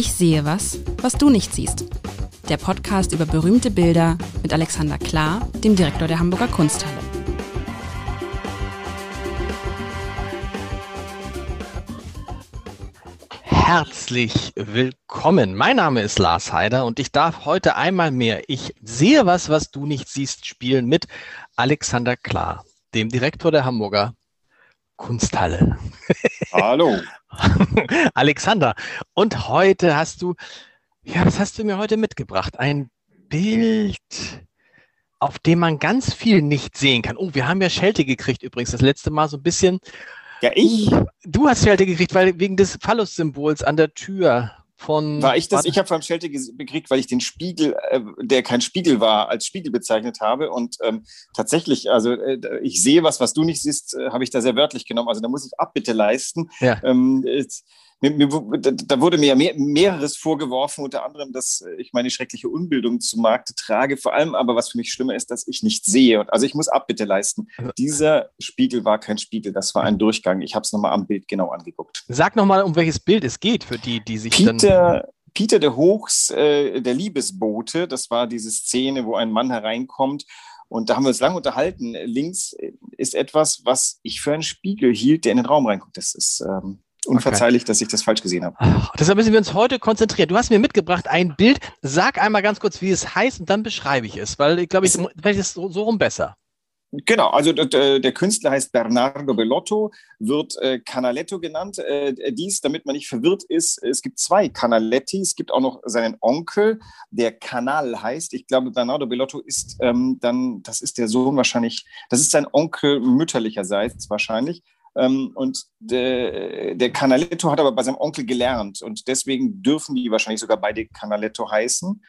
Ich sehe was, was du nicht siehst. Der Podcast über berühmte Bilder mit Alexander Klar, dem Direktor der Hamburger Kunsthalle. Herzlich willkommen. Mein Name ist Lars Heider und ich darf heute einmal mehr Ich sehe was, was du nicht siehst, spielen mit Alexander Klar, dem Direktor der Hamburger Kunsthalle. Hallo. Alexander, und heute hast du, ja, was hast du mir heute mitgebracht? Ein Bild, auf dem man ganz viel nicht sehen kann. Oh, wir haben ja Schelte gekriegt übrigens das letzte Mal so ein bisschen. Ja, ich. Du hast Schelte gekriegt, weil wegen des Phallus-Symbols an der Tür von. War ich das? Ich habe vor allem Schelte gekriegt, weil ich den Spiegel, äh, der kein Spiegel war, als Spiegel bezeichnet habe. Und ähm, tatsächlich, also äh, ich sehe was, was du nicht siehst, äh, habe ich da sehr wörtlich genommen. Also da muss ich Abbitte leisten. Ja. Ähm, mir, mir, da wurde mir ja mehr, mehreres vorgeworfen, unter anderem, dass ich meine schreckliche Unbildung zu Markte trage. Vor allem aber, was für mich schlimmer ist, dass ich nicht sehe. Und also ich muss Abbitte leisten. Dieser Spiegel war kein Spiegel, das war ein Durchgang. Ich habe es nochmal am Bild genau angeguckt. Sag nochmal, um welches Bild es geht, für die, die sich Peter, dann. Peter de Hochs, äh, der Liebesbote, das war diese Szene, wo ein Mann hereinkommt und da haben wir uns lange unterhalten. Links ist etwas, was ich für einen Spiegel hielt, der in den Raum reinguckt. Das ist ähm, unverzeihlich, okay. dass ich das falsch gesehen habe. Ach, deshalb müssen wir uns heute konzentrieren. Du hast mir mitgebracht ein Bild. Sag einmal ganz kurz, wie es heißt und dann beschreibe ich es, weil ich glaube, ich vielleicht ist so, so rum besser. Genau, also der, der, Künstler heißt Bernardo Bellotto, wird äh, Canaletto genannt. Äh, dies, damit man nicht verwirrt ist, es gibt zwei Canaletti, es gibt auch noch seinen Onkel, der Canal heißt. Ich glaube, Bernardo Bellotto ist ähm, dann, das ist der Sohn wahrscheinlich, das ist sein Onkel mütterlicherseits wahrscheinlich. Ähm, und der, der Canaletto hat aber bei seinem Onkel gelernt und deswegen dürfen die wahrscheinlich sogar beide Canaletto heißen.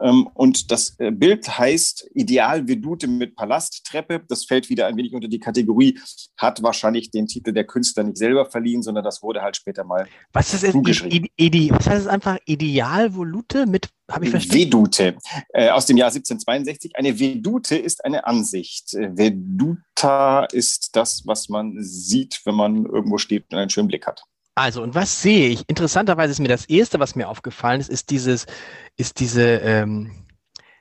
Ähm, und das äh, Bild heißt Ideal Vedute mit Palasttreppe. Das fällt wieder ein wenig unter die Kategorie, hat wahrscheinlich den Titel der Künstler nicht selber verliehen, sondern das wurde halt später mal. Was ist es? Ide, was heißt es einfach? Idealvolute mit, habe ich verstanden? Vedute, äh, aus dem Jahr 1762. Eine Vedute ist eine Ansicht. Äh, Veduta ist das, was man sieht, wenn man irgendwo steht und einen schönen Blick hat. Also, und was sehe ich? Interessanterweise ist mir das erste, was mir aufgefallen ist, ist dieses, ist diese, ähm,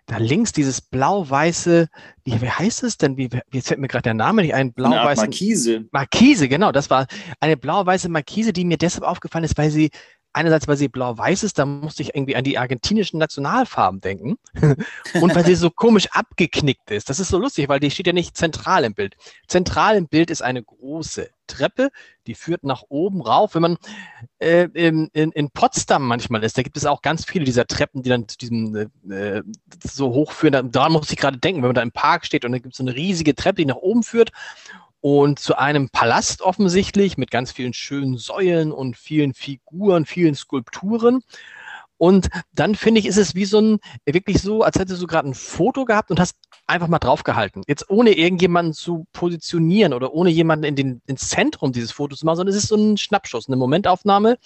da links dieses blau-weiße, wie, wie heißt es denn? Wie, jetzt fällt mir gerade der Name nicht ein. Blau-weiße. Markise. Markise, genau. Das war eine blau-weiße Markise, die mir deshalb aufgefallen ist, weil sie einerseits, weil sie blau-weiß ist, da musste ich irgendwie an die argentinischen Nationalfarben denken. und weil sie so komisch abgeknickt ist. Das ist so lustig, weil die steht ja nicht zentral im Bild. Zentral im Bild ist eine große Treppe, die führt nach oben rauf. Wenn man äh, in, in, Potsdam manchmal ist, da gibt es auch ganz viele dieser Treppen, die dann zu diesem äh, so hochführen. Da, muss ich gerade denken, wenn man da im Park steht und da gibt es so eine riesige Treppe, die nach oben führt und zu einem Palast offensichtlich mit ganz vielen schönen Säulen und vielen Figuren, vielen Skulpturen. Und dann finde ich, ist es wie so ein, wirklich so, als hättest du gerade ein Foto gehabt und hast einfach mal draufgehalten. Jetzt ohne irgendjemanden zu positionieren oder ohne jemanden in den, ins Zentrum dieses Fotos zu machen, sondern es ist so ein Schnappschuss, eine Momentaufnahme.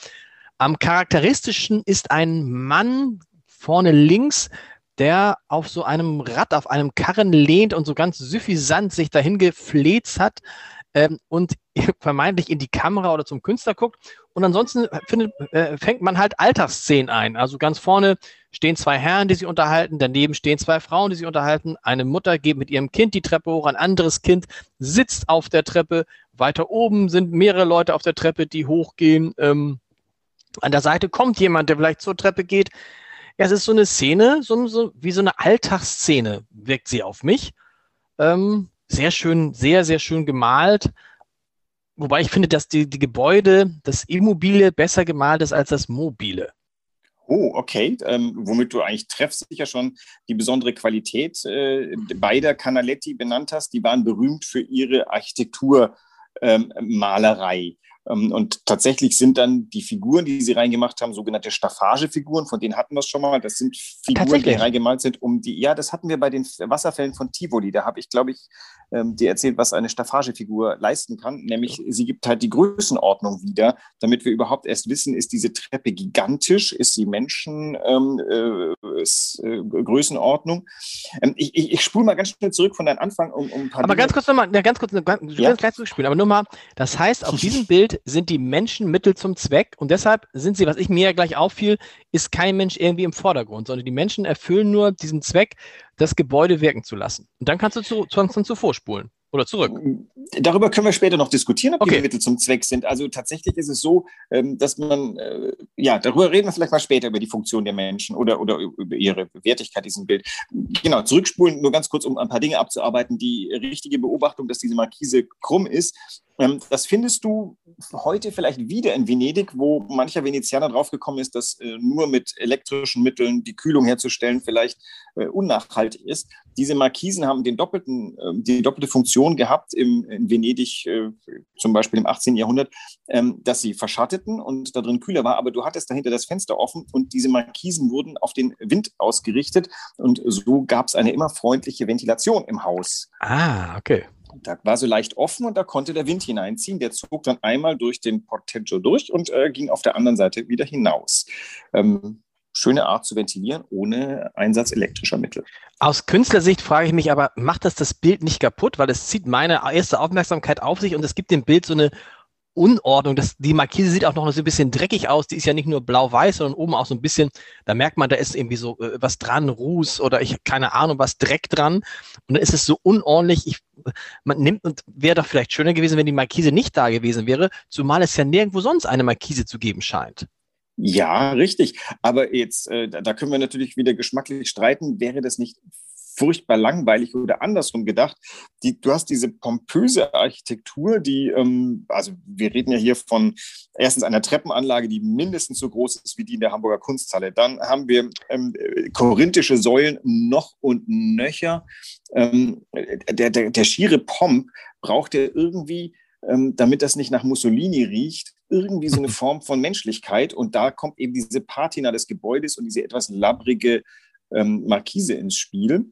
Am charakteristischen ist ein Mann vorne links der auf so einem Rad, auf einem Karren lehnt und so ganz suffisant sich dahin gefläzt hat ähm, und vermeintlich in die Kamera oder zum Künstler guckt. Und ansonsten findet, äh, fängt man halt Alltagsszenen ein. Also ganz vorne stehen zwei Herren, die sich unterhalten, daneben stehen zwei Frauen, die sich unterhalten. Eine Mutter geht mit ihrem Kind die Treppe hoch, ein anderes Kind sitzt auf der Treppe. Weiter oben sind mehrere Leute auf der Treppe, die hochgehen. Ähm, an der Seite kommt jemand, der vielleicht zur Treppe geht. Ja, es ist so eine Szene, so, so wie so eine Alltagsszene wirkt sie auf mich. Ähm, sehr schön, sehr, sehr schön gemalt. Wobei ich finde, dass die, die Gebäude, das Immobile besser gemalt ist als das Mobile. Oh, okay. Ähm, womit du eigentlich treffsicher schon die besondere Qualität äh, beider Canaletti benannt hast. Die waren berühmt für ihre Architekturmalerei. Ähm, und tatsächlich sind dann die Figuren, die sie reingemacht haben, sogenannte Staffagefiguren, von denen hatten wir es schon mal. Das sind Figuren, die reingemalt sind, um die, ja, das hatten wir bei den Wasserfällen von Tivoli. Da habe ich, glaube ich, ähm, die erzählt, was eine Staffagefigur leisten kann, nämlich sie gibt halt die Größenordnung wieder, damit wir überhaupt erst wissen, ist diese Treppe gigantisch, ist sie Menschen ähm, äh, ist, äh, Größenordnung. Ähm, ich ich, ich spule mal ganz schnell zurück von deinem Anfang um, um ein paar Aber Dinge. ganz kurz nochmal, ja, ganz kurz, ganz, ja? gleich zurückspielen, aber nur mal, das heißt, auf diesem Bild sind die Menschen Mittel zum Zweck und deshalb sind sie, was ich mir ja gleich auffiel, ist kein Mensch irgendwie im Vordergrund, sondern die Menschen erfüllen nur diesen Zweck, das Gebäude wirken zu lassen. Und dann kannst du zu, zu, zu vorspulen. Oder zurück? Darüber können wir später noch diskutieren, ob okay. die Mittel zum Zweck sind. Also tatsächlich ist es so, ähm, dass man, äh, ja, darüber reden wir vielleicht mal später über die Funktion der Menschen oder, oder über ihre Wertigkeit diesem Bild. Genau, zurückspulen, nur ganz kurz, um ein paar Dinge abzuarbeiten. Die richtige Beobachtung, dass diese Markise krumm ist, ähm, das findest du heute vielleicht wieder in Venedig, wo mancher Venezianer draufgekommen ist, dass äh, nur mit elektrischen Mitteln die Kühlung herzustellen vielleicht äh, unnachhaltig ist. Diese Markisen haben den doppelten, ähm, die doppelte Funktion gehabt im, in Venedig, äh, zum Beispiel im 18. Jahrhundert, ähm, dass sie verschatteten und da drin kühler war, aber du hattest dahinter das Fenster offen und diese Markisen wurden auf den Wind ausgerichtet und so gab es eine immer freundliche Ventilation im Haus. Ah, okay. Da war so leicht offen und da konnte der Wind hineinziehen. Der zog dann einmal durch den Porteggio durch und äh, ging auf der anderen Seite wieder hinaus. Ähm, schöne Art zu ventilieren ohne Einsatz elektrischer Mittel. Aus Künstlersicht frage ich mich aber, macht das das Bild nicht kaputt? Weil es zieht meine erste Aufmerksamkeit auf sich und es gibt dem Bild so eine Unordnung. Das, die Markise sieht auch noch so ein bisschen dreckig aus. Die ist ja nicht nur blau-weiß, sondern oben auch so ein bisschen, da merkt man, da ist irgendwie so äh, was dran, Ruß oder ich keine Ahnung, was Dreck dran. Und dann ist es so unordentlich. Ich, man nimmt und wäre doch vielleicht schöner gewesen, wenn die Markise nicht da gewesen wäre, zumal es ja nirgendwo sonst eine Markise zu geben scheint. Ja, richtig. Aber jetzt, äh, da können wir natürlich wieder geschmacklich streiten. Wäre das nicht furchtbar langweilig oder andersrum gedacht. Die, du hast diese pompöse Architektur, die, ähm, also wir reden ja hier von erstens einer Treppenanlage, die mindestens so groß ist wie die in der Hamburger Kunsthalle. Dann haben wir ähm, korinthische Säulen noch und nöcher. Ähm, der, der, der schiere Pomp braucht ja irgendwie, ähm, damit das nicht nach Mussolini riecht, irgendwie so eine Form von Menschlichkeit. Und da kommt eben diese Patina des Gebäudes und diese etwas labbrige ähm, Markise ins Spiel.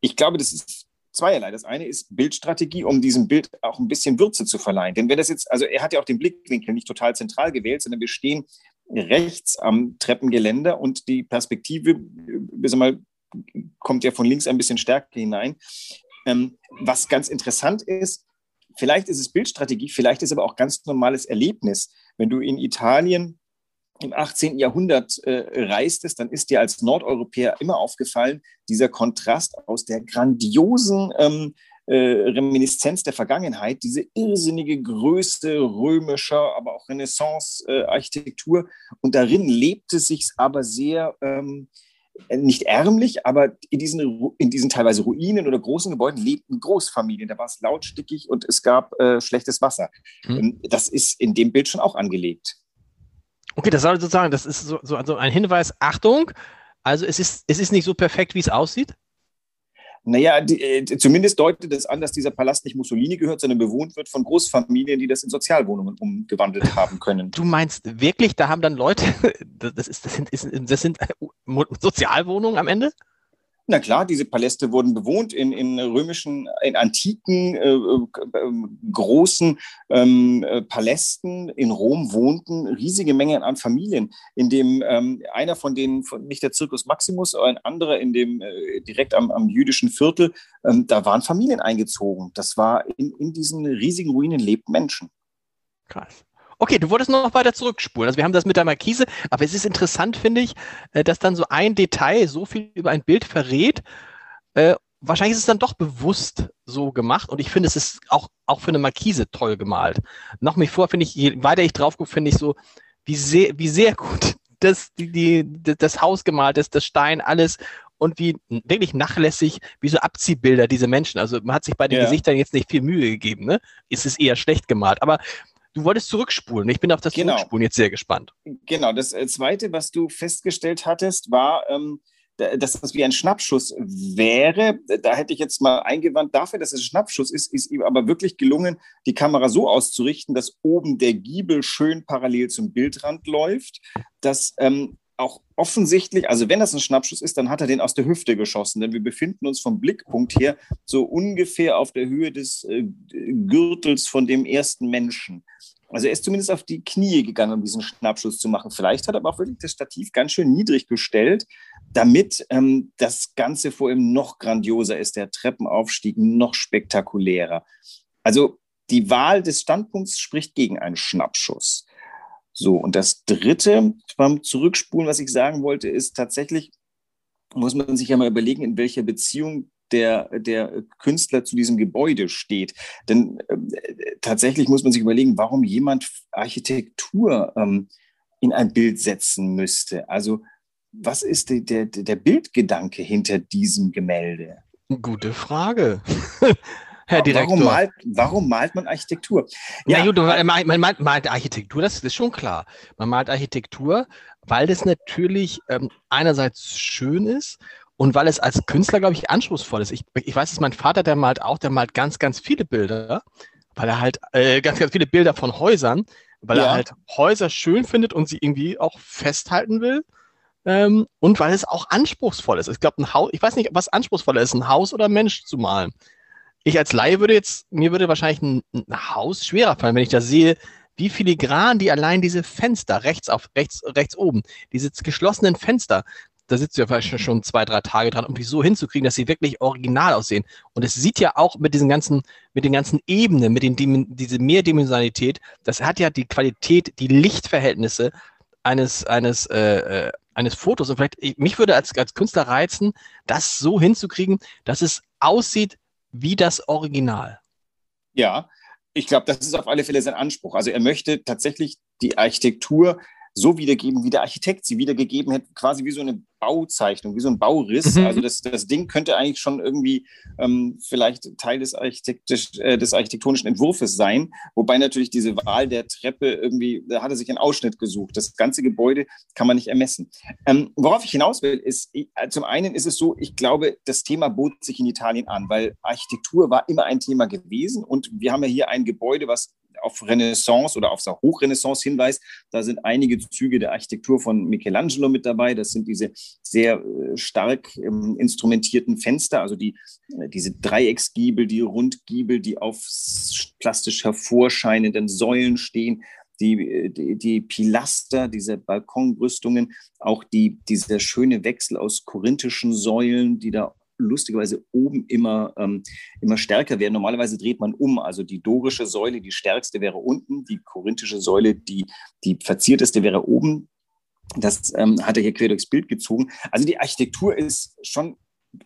Ich glaube, das ist zweierlei. Das eine ist Bildstrategie, um diesem Bild auch ein bisschen Würze zu verleihen. Denn wenn das jetzt, also er hat ja auch den Blickwinkel nicht total zentral gewählt, sondern wir stehen rechts am Treppengeländer und die Perspektive, äh, sag mal, kommt ja von links ein bisschen stärker hinein. Ähm, was ganz interessant ist, vielleicht ist es Bildstrategie, vielleicht ist es aber auch ganz normales Erlebnis. Wenn du in Italien im 18. Jahrhundert äh, reistest, dann ist dir als Nordeuropäer immer aufgefallen, dieser Kontrast aus der grandiosen ähm, äh, Reminiszenz der Vergangenheit, diese irrsinnige Größe römischer, aber auch Renaissance-Architektur. Äh, und darin lebte sich aber sehr, ähm, nicht ärmlich, aber in diesen, in diesen teilweise Ruinen oder großen Gebäuden lebten Großfamilien. Da war es lautstickig und es gab äh, schlechtes Wasser. Hm. Das ist in dem Bild schon auch angelegt. Okay, das soll sozusagen, das ist so, so also ein Hinweis, Achtung, also es ist, es ist nicht so perfekt, wie es aussieht? Naja, die, äh, zumindest deutet es an, dass dieser Palast nicht Mussolini gehört, sondern bewohnt wird von Großfamilien, die das in Sozialwohnungen umgewandelt haben können. Du meinst wirklich, da haben dann Leute, das, ist, das, sind, das sind Sozialwohnungen am Ende? Na klar, diese Paläste wurden bewohnt in, in römischen, in antiken, äh, äh, großen ähm, äh, Palästen. In Rom wohnten riesige Mengen an Familien, in dem ähm, einer von denen, von, nicht der Circus Maximus, aber ein anderer in dem äh, direkt am, am jüdischen Viertel, ähm, da waren Familien eingezogen. Das war in, in diesen riesigen Ruinen lebten Menschen. Krass. Okay, du wolltest noch weiter zurückspulen. Also wir haben das mit der Markise, aber es ist interessant, finde ich, äh, dass dann so ein Detail so viel über ein Bild verrät. Äh, wahrscheinlich ist es dann doch bewusst so gemacht und ich finde, es ist auch, auch für eine Markise toll gemalt. Noch mich vor, finde ich, je weiter ich drauf gucke, finde ich so, wie sehr, wie sehr gut das, die, die, das Haus gemalt ist, das Stein, alles und wie wirklich nachlässig, wie so Abziehbilder diese Menschen. Also man hat sich bei den ja. Gesichtern jetzt nicht viel Mühe gegeben, ne? Es ist eher schlecht gemalt. Aber Du wolltest zurückspulen. Ich bin auf das genau. Zurückspulen jetzt sehr gespannt. Genau. Das äh, Zweite, was du festgestellt hattest, war, ähm, dass das wie ein Schnappschuss wäre. Da hätte ich jetzt mal eingewandt, dafür, dass es ein Schnappschuss ist, ist ihm aber wirklich gelungen, die Kamera so auszurichten, dass oben der Giebel schön parallel zum Bildrand läuft, dass ähm, auch offensichtlich, also wenn das ein Schnappschuss ist, dann hat er den aus der Hüfte geschossen, denn wir befinden uns vom Blickpunkt her so ungefähr auf der Höhe des äh, Gürtels von dem ersten Menschen. Also er ist zumindest auf die Knie gegangen, um diesen Schnappschuss zu machen. Vielleicht hat er aber auch wirklich das Stativ ganz schön niedrig gestellt, damit ähm, das Ganze vor ihm noch grandioser ist, der Treppenaufstieg noch spektakulärer. Also die Wahl des Standpunkts spricht gegen einen Schnappschuss. So, und das Dritte beim Zurückspulen, was ich sagen wollte, ist tatsächlich, muss man sich ja mal überlegen, in welcher Beziehung der, der Künstler zu diesem Gebäude steht. Denn äh, tatsächlich muss man sich überlegen, warum jemand Architektur ähm, in ein Bild setzen müsste. Also was ist der, der, der Bildgedanke hinter diesem Gemälde? Gute Frage. Herr Direktor. Warum malt, warum malt man Architektur? Ja, gut, man, man malt, malt, Architektur, das ist schon klar. Man malt Architektur, weil das natürlich ähm, einerseits schön ist und weil es als Künstler, glaube ich, anspruchsvoll ist. Ich, ich weiß, dass mein Vater, der malt auch, der malt ganz, ganz viele Bilder, weil er halt äh, ganz, ganz viele Bilder von Häusern, weil ja. er halt Häuser schön findet und sie irgendwie auch festhalten will. Ähm, und weil es auch anspruchsvoll ist. Ich glaube, ein Haus, ich weiß nicht, was anspruchsvoller ist, ein Haus oder ein Mensch zu malen ich als Laie würde jetzt, mir würde wahrscheinlich ein, ein Haus schwerer fallen, wenn ich da sehe, wie filigran die allein diese Fenster rechts auf rechts rechts oben, diese geschlossenen Fenster, da sitzt du ja vielleicht schon zwei, drei Tage dran, um die so hinzukriegen, dass sie wirklich original aussehen. Und es sieht ja auch mit diesen ganzen, mit den ganzen Ebenen, mit den, diese Mehrdimensionalität, das hat ja die Qualität, die Lichtverhältnisse eines, eines, äh, äh eines Fotos. Und vielleicht, mich würde als, als Künstler reizen, das so hinzukriegen, dass es aussieht wie das Original. Ja, ich glaube, das ist auf alle Fälle sein Anspruch. Also er möchte tatsächlich die Architektur so wiedergeben, wie der Architekt sie wiedergegeben hätte, quasi wie so eine Bauzeichnung, wie so ein Bauriss. Mhm. Also das, das Ding könnte eigentlich schon irgendwie ähm, vielleicht Teil des, Architektisch, äh, des architektonischen Entwurfs sein, wobei natürlich diese Wahl der Treppe irgendwie, da hat er sich einen Ausschnitt gesucht. Das ganze Gebäude kann man nicht ermessen. Ähm, worauf ich hinaus will, ist, ich, äh, zum einen ist es so, ich glaube, das Thema bot sich in Italien an, weil Architektur war immer ein Thema gewesen und wir haben ja hier ein Gebäude, was auf Renaissance oder auf Hochrenaissance hinweist. Da sind einige Züge der Architektur von Michelangelo mit dabei. Das sind diese sehr äh, stark ähm, instrumentierten Fenster, also die, äh, diese Dreiecksgiebel, die Rundgiebel, die auf plastisch hervorscheinenden Säulen stehen. Die, äh, die, die, Pilaster, diese Balkonbrüstungen, auch die, dieser schöne Wechsel aus korinthischen Säulen, die da lustigerweise oben immer, ähm, immer stärker werden. Normalerweise dreht man um. Also die dorische Säule, die stärkste wäre unten, die korinthische Säule, die, die verzierteste wäre oben. Das ähm, hat er hier quer durchs Bild gezogen. Also die Architektur ist schon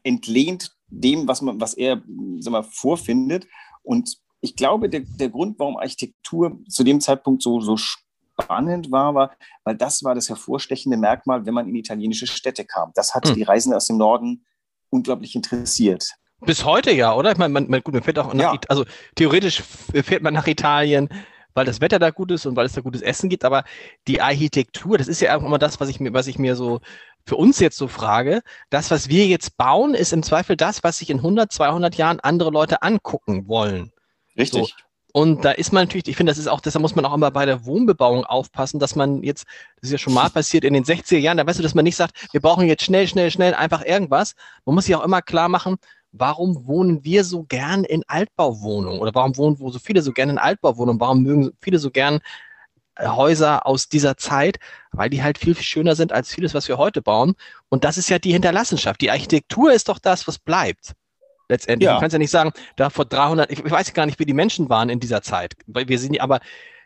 entlehnt dem, was, man, was er sag mal, vorfindet. Und ich glaube, der, der Grund, warum Architektur zu dem Zeitpunkt so, so spannend war, war, weil das war das hervorstechende Merkmal, wenn man in italienische Städte kam. Das hat mhm. die Reisenden aus dem Norden unglaublich interessiert. Bis heute ja, oder? Ich meine, man, man, gut, man fährt auch nach, ja. also theoretisch fährt man nach Italien, weil das Wetter da gut ist und weil es da gutes Essen gibt, aber die Architektur, das ist ja auch immer das, was ich mir, was ich mir so für uns jetzt so frage. Das, was wir jetzt bauen, ist im Zweifel das, was sich in 100, 200 Jahren andere Leute angucken wollen. Richtig. So. Und da ist man natürlich, ich finde, das ist auch, deshalb muss man auch immer bei der Wohnbebauung aufpassen, dass man jetzt, das ist ja schon mal passiert in den 60er Jahren, da weißt du, dass man nicht sagt, wir brauchen jetzt schnell, schnell, schnell einfach irgendwas. Man muss sich auch immer klar machen, warum wohnen wir so gern in Altbauwohnungen oder warum wohnen so viele so gern in Altbauwohnungen, warum mögen viele so gern äh, Häuser aus dieser Zeit, weil die halt viel, viel schöner sind als vieles, was wir heute bauen. Und das ist ja die Hinterlassenschaft. Die Architektur ist doch das, was bleibt letztendlich. Ja. Du kannst ja nicht sagen, da vor 300, ich, weiß gar nicht, wie die Menschen waren in dieser Zeit. Wir sind, aber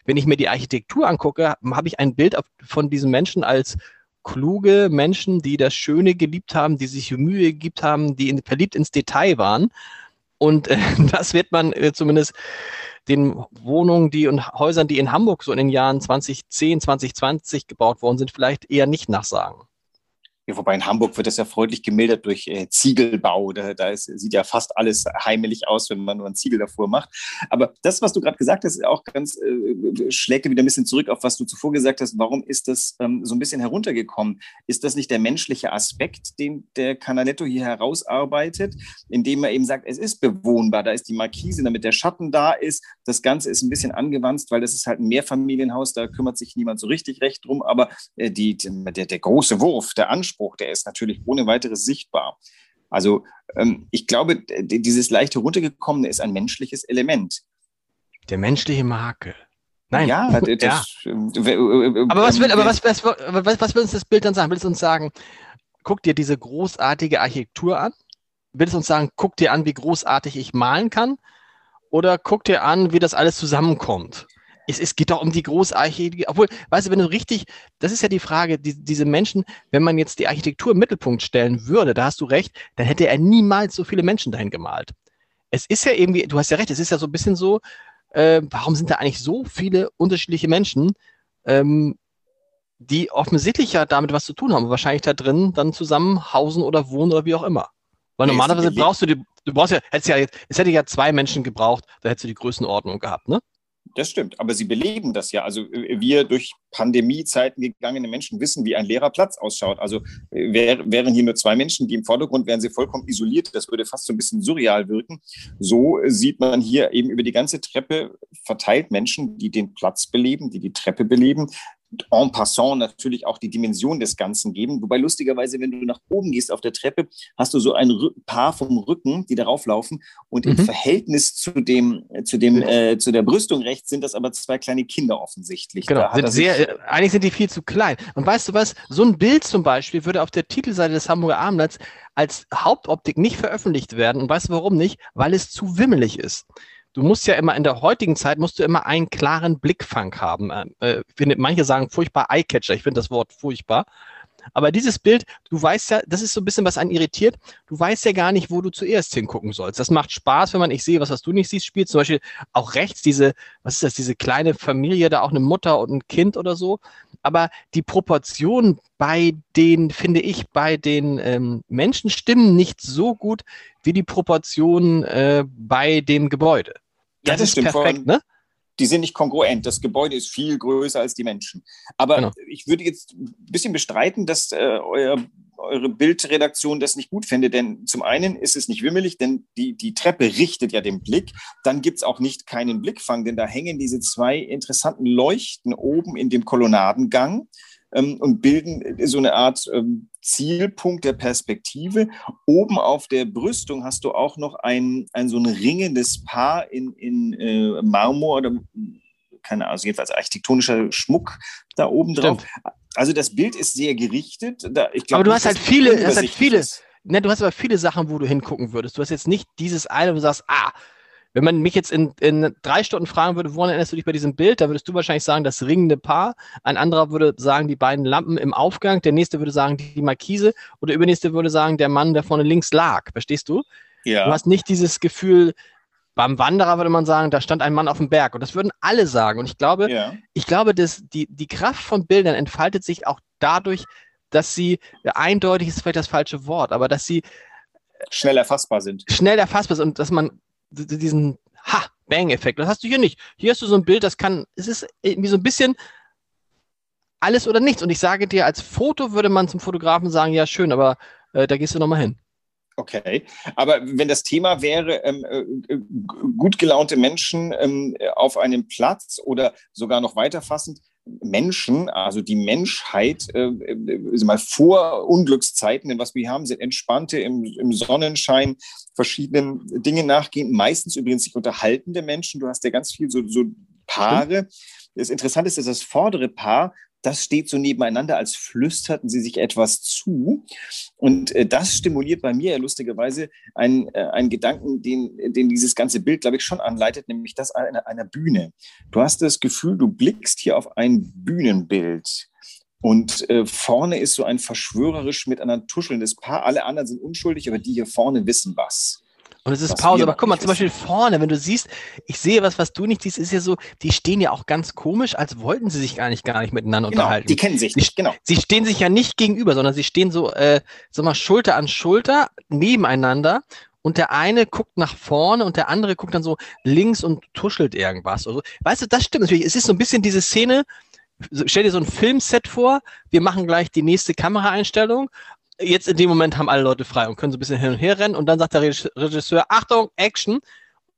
wenn ich mir die Architektur angucke, habe ich ein Bild von diesen Menschen als kluge Menschen, die das Schöne geliebt haben, die sich Mühe gegeben haben, die in, verliebt ins Detail waren. Und äh, das wird man äh, zumindest den Wohnungen, die und Häusern, die in Hamburg so in den Jahren 2010, 2020 gebaut worden sind, vielleicht eher nicht nachsagen. Ja, wobei in Hamburg wird das ja freundlich gemildert durch äh, Ziegelbau. Da, da ist, sieht ja fast alles heimelig aus, wenn man nur einen Ziegel davor macht. Aber das, was du gerade gesagt hast, ist auch ganz, äh, schlägt wieder ein bisschen zurück auf, was du zuvor gesagt hast. Warum ist das ähm, so ein bisschen heruntergekommen? Ist das nicht der menschliche Aspekt, den der Canaletto hier herausarbeitet, indem er eben sagt, es ist bewohnbar, da ist die Markise, damit der Schatten da ist. Das Ganze ist ein bisschen angewandt, weil das ist halt ein Mehrfamilienhaus, da kümmert sich niemand so richtig recht drum. Aber äh, die, der, der große Wurf, der Anspruch, Anspruch, der ist natürlich ohne weiteres sichtbar. Also ähm, ich glaube, dieses leichte runtergekommene ist ein menschliches Element. Der menschliche Makel. Nein. Ja, das, ja. Äh, äh, aber was will, aber was, was, was, was will uns das Bild dann sagen? Will es uns sagen, guck dir diese großartige Architektur an? Will es uns sagen, guck dir an, wie großartig ich malen kann? Oder guck dir an, wie das alles zusammenkommt? Es, es geht doch um die großartige, obwohl, weißt du, wenn du richtig, das ist ja die Frage, die, diese Menschen, wenn man jetzt die Architektur im Mittelpunkt stellen würde, da hast du recht, dann hätte er niemals so viele Menschen dahin gemalt. Es ist ja irgendwie, du hast ja recht, es ist ja so ein bisschen so, äh, warum sind da eigentlich so viele unterschiedliche Menschen, ähm, die offensichtlich ja damit was zu tun haben, wahrscheinlich da drin dann zusammen hausen oder wohnen oder wie auch immer. Weil normalerweise brauchst du die, du brauchst ja, hättest ja, es hätte ja zwei Menschen gebraucht, da hättest du die Größenordnung gehabt, ne? Das stimmt, aber sie beleben das ja. Also äh, wir durch Pandemiezeiten gegangene Menschen wissen, wie ein leerer Platz ausschaut. Also äh, wär, wären hier nur zwei Menschen, die im Vordergrund wären sie vollkommen isoliert. Das würde fast so ein bisschen surreal wirken. So äh, sieht man hier eben über die ganze Treppe verteilt Menschen, die den Platz beleben, die die Treppe beleben, en passant natürlich auch die Dimension des Ganzen geben. Wobei lustigerweise, wenn du nach oben gehst auf der Treppe, hast du so ein Paar vom Rücken, die darauf laufen. Und mhm. im Verhältnis zu dem, zu dem, äh, zu der Brüstung rechts sind das aber zwei kleine Kinder offensichtlich. Genau, sind sehr, eigentlich sind die viel zu klein. Und weißt du was? So ein Bild zum Beispiel würde auf der Titelseite des Hamburger Abendblatts als Hauptoptik nicht veröffentlicht werden. Und weißt du warum nicht? Weil es zu wimmelig ist du musst ja immer in der heutigen Zeit musst du immer einen klaren Blickfang haben. Äh, finde, manche sagen furchtbar Eyecatcher. Ich finde das Wort furchtbar. Aber dieses Bild, du weißt ja, das ist so ein bisschen, was einen irritiert. Du weißt ja gar nicht, wo du zuerst hingucken sollst. Das macht Spaß, wenn man ich sehe, was, was du nicht siehst, spielt. Zum Beispiel auch rechts diese, was ist das, diese kleine Familie, da auch eine Mutter und ein Kind oder so. Aber die Proportionen bei den, finde ich, bei den ähm, Menschen stimmen nicht so gut wie die Proportionen äh, bei dem Gebäude. Ja, das, das stimmt. Perfekt, ne? Die sind nicht kongruent. Das Gebäude ist viel größer als die Menschen. Aber genau. ich würde jetzt ein bisschen bestreiten, dass äh, euer, eure Bildredaktion das nicht gut fände. Denn zum einen ist es nicht wimmelig, denn die, die Treppe richtet ja den Blick. Dann gibt es auch nicht keinen Blickfang, denn da hängen diese zwei interessanten Leuchten oben in dem Kolonnadengang ähm, und bilden so eine Art ähm, Zielpunkt der Perspektive. Oben auf der Brüstung hast du auch noch ein, ein so ein ringendes Paar in, in äh, Marmor oder keine Ahnung, also jedenfalls architektonischer Schmuck da oben Stimmt. drauf. Also das Bild ist sehr gerichtet. Da, ich glaub, aber du hast halt viele, hast halt viele, ne, du hast aber viele Sachen, wo du hingucken würdest. Du hast jetzt nicht dieses eine, wo du sagst, ah, wenn man mich jetzt in, in drei Stunden fragen würde, woran erinnerst du dich bei diesem Bild, da würdest du wahrscheinlich sagen, das ringende Paar. Ein anderer würde sagen, die beiden Lampen im Aufgang. Der nächste würde sagen, die Markise. Oder der übernächste würde sagen, der Mann, der vorne links lag. Verstehst du? Ja. Du hast nicht dieses Gefühl, beim Wanderer würde man sagen, da stand ein Mann auf dem Berg. Und das würden alle sagen. Und ich glaube, ja. ich glaube, dass die, die Kraft von Bildern entfaltet sich auch dadurch, dass sie, eindeutig ist vielleicht das falsche Wort, aber dass sie schnell erfassbar sind. Schnell erfassbar sind und dass man diesen Ha, Bang-Effekt. Das hast du hier nicht. Hier hast du so ein Bild, das kann, es ist irgendwie so ein bisschen alles oder nichts. Und ich sage dir, als Foto würde man zum Fotografen sagen, ja, schön, aber äh, da gehst du nochmal hin. Okay, aber wenn das Thema wäre, ähm, äh, gut gelaunte Menschen ähm, auf einem Platz oder sogar noch weiterfassend, Menschen, also die Menschheit, äh, äh, mal vor Unglückszeiten, denn was wir haben, sind entspannte im, im Sonnenschein verschiedenen Dingen nachgehen, meistens übrigens sich unterhaltende Menschen. Du hast ja ganz viel so, so Paare. Das Interessante ist, dass das vordere Paar das steht so nebeneinander, als flüsterten sie sich etwas zu. Und äh, das stimuliert bei mir ja lustigerweise einen, äh, einen Gedanken, den, den dieses ganze Bild, glaube ich, schon anleitet, nämlich das einer, einer Bühne. Du hast das Gefühl, du blickst hier auf ein Bühnenbild. Und äh, vorne ist so ein verschwörerisch miteinander tuschelndes Paar. Alle anderen sind unschuldig, aber die hier vorne wissen was. Und es ist Pause. Aber guck mal, zum Beispiel vorne, wenn du siehst, ich sehe was, was du nicht siehst, ist ja so, die stehen ja auch ganz komisch, als wollten sie sich gar nicht, gar nicht miteinander genau, unterhalten. Die kennen sich nicht, genau. Sie stehen sich ja nicht gegenüber, sondern sie stehen so, äh, sag mal, Schulter an Schulter nebeneinander und der eine guckt nach vorne und der andere guckt dann so links und tuschelt irgendwas. Also, weißt du, das stimmt natürlich. Es ist so ein bisschen diese Szene, stell dir so ein Filmset vor, wir machen gleich die nächste Kameraeinstellung jetzt in dem Moment haben alle Leute frei und können so ein bisschen hin und her rennen und dann sagt der Regisseur, Achtung, Action.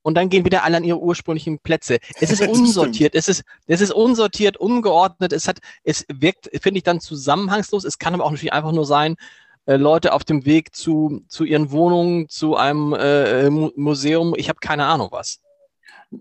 Und dann gehen wieder alle an ihre ursprünglichen Plätze. Es ist unsortiert, es ist, es ist unsortiert, ungeordnet, es hat, es wirkt, finde ich, dann zusammenhangslos. Es kann aber auch natürlich einfach nur sein, äh, Leute auf dem Weg zu, zu ihren Wohnungen, zu einem äh, Museum, ich habe keine Ahnung was.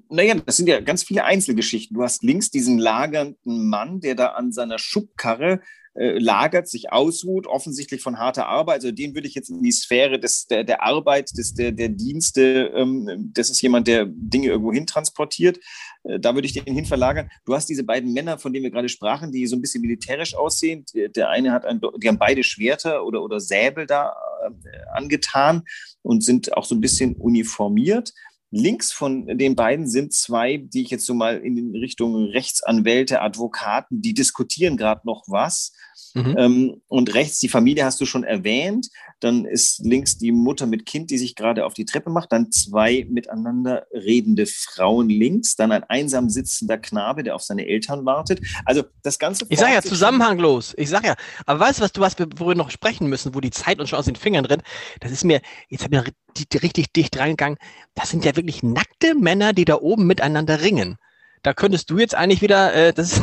Naja, das sind ja ganz viele Einzelgeschichten. Du hast links diesen lagernden Mann, der da an seiner Schubkarre äh, lagert, sich ausruht, offensichtlich von harter Arbeit. Also den würde ich jetzt in die Sphäre des, der, der Arbeit, des, der, der Dienste, ähm, das ist jemand, der Dinge irgendwo hin transportiert. Äh, da würde ich den hin verlagern. Du hast diese beiden Männer, von denen wir gerade sprachen, die so ein bisschen militärisch aussehen. Der eine hat ein, die haben beide Schwerter oder, oder Säbel da äh, angetan und sind auch so ein bisschen uniformiert. Links von den beiden sind zwei, die ich jetzt so mal in Richtung Rechtsanwälte, Advokaten, die diskutieren gerade noch was. Mhm. Ähm, und rechts die Familie hast du schon erwähnt. Dann ist links die Mutter mit Kind, die sich gerade auf die Treppe macht. Dann zwei miteinander redende Frauen links. Dann ein einsam sitzender Knabe, der auf seine Eltern wartet. Also das Ganze. Ich sage ja zusammenhanglos. Ich sage ja. Aber weißt du, was du wir, worüber wir noch sprechen müssen, wo die Zeit uns schon aus den Fingern rennt? Das ist mir, jetzt habe ich richtig dicht reingegangen. Das sind ja wirklich nackte Männer, die da oben miteinander ringen. Da könntest du jetzt eigentlich wieder, äh, das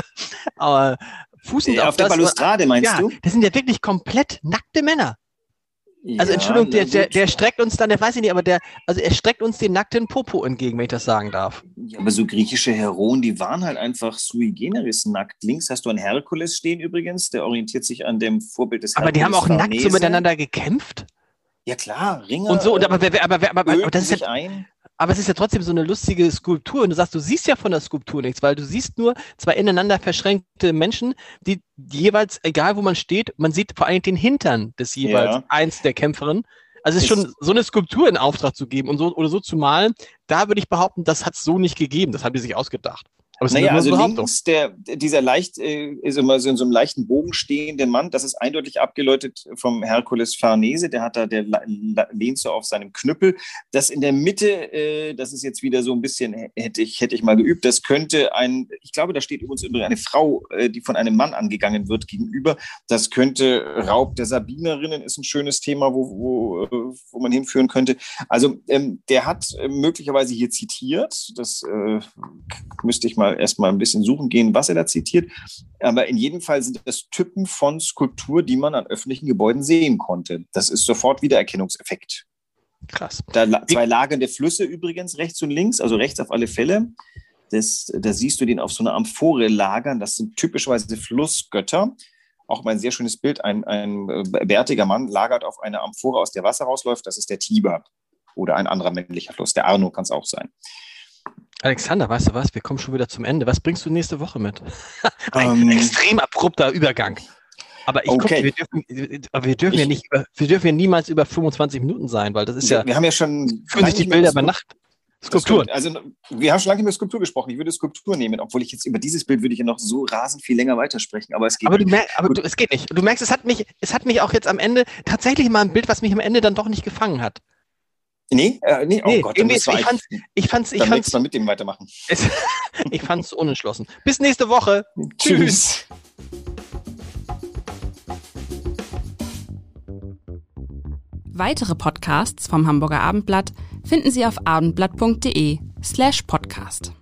aber fußend ja, auf, auf der Balustrade meinst ja, du? Das sind ja wirklich komplett nackte Männer. Also ja, Entschuldigung, der, der, der streckt uns dann, der weiß ich nicht, aber der, also er streckt uns den nackten Popo entgegen, wenn ich das sagen darf. Ja, aber so griechische Heroen, die waren halt einfach sui generis nackt. Links hast du einen Herkules stehen übrigens, der orientiert sich an dem Vorbild des Aber Herkules die haben auch Farnese. nackt so miteinander gekämpft? Ja klar, Ringer. Und so, und aber, aber, aber, aber, aber das ist ja, ein aber es ist ja trotzdem so eine lustige Skulptur. Und du sagst, du siehst ja von der Skulptur nichts, weil du siehst nur zwei ineinander verschränkte Menschen, die, jeweils, egal wo man steht, man sieht vor allem den Hintern des jeweils ja. eins der Kämpferin. Also es ist schon so eine Skulptur in Auftrag zu geben und so oder so zu malen, da würde ich behaupten, das hat es so nicht gegeben. Das haben die sich ausgedacht. Aber naja, also links der, dieser leicht, äh, ist immer so in so einem leichten Bogen stehende Mann, das ist eindeutig abgeläutet vom Herkules Farnese, der hat da, der lehnt so auf seinem Knüppel. Das in der Mitte, äh, das ist jetzt wieder so ein bisschen, hätte ich, hätte ich mal geübt, das könnte ein, ich glaube, da steht übrigens eine Frau, äh, die von einem Mann angegangen wird gegenüber. Das könnte Raub der Sabinerinnen, ist ein schönes Thema, wo, wo, äh, wo man hinführen könnte. Also ähm, der hat äh, möglicherweise hier zitiert, das äh, müsste ich mal mal erstmal ein bisschen suchen gehen, was er da zitiert. Aber in jedem Fall sind das Typen von Skulptur, die man an öffentlichen Gebäuden sehen konnte. Das ist sofort Wiedererkennungseffekt. Krass. Da, zwei lagernde Flüsse übrigens, rechts und links, also rechts auf alle Fälle. Das, da siehst du den auf so einer Amphore lagern. Das sind typischerweise Flussgötter. Auch mein sehr schönes Bild. Ein, ein äh, bärtiger Mann lagert auf einer Amphore, aus der Wasser rausläuft. Das ist der Tiber. Oder ein anderer männlicher Fluss. Der Arno kann es auch sein. Alexander, weißt du was? Wir kommen schon wieder zum Ende. Was bringst du nächste Woche mit? Ein um, ähm, extrem abrupter Übergang. Aber ich okay. guck, wir dürfen, aber wir dürfen ich, ja nicht, wir dürfen ja niemals über 25 Minuten sein, weil das ist ja. Wir haben ja schon. Fühlen sich die Bilder über Nacht. Skulptur. Also wir haben schon lange über Skulptur gesprochen. Ich würde Skulptur nehmen, obwohl ich jetzt über dieses Bild würde ich ja noch so rasend viel länger weitersprechen. Aber es geht aber nicht. Du merkst, aber du, es geht nicht. Du merkst, es hat mich, es hat mich auch jetzt am Ende tatsächlich mal ein Bild, was mich am Ende dann doch nicht gefangen hat. Nee, äh, nee, oh nee, Gott, dann ich, fand's, ich fand's, ich fand's, mal mit dem weitermachen. Es, ich fand's unentschlossen. Bis nächste Woche. Tschüss. Weitere Podcasts vom Hamburger Abendblatt finden Sie auf abendblatt.de slash podcast.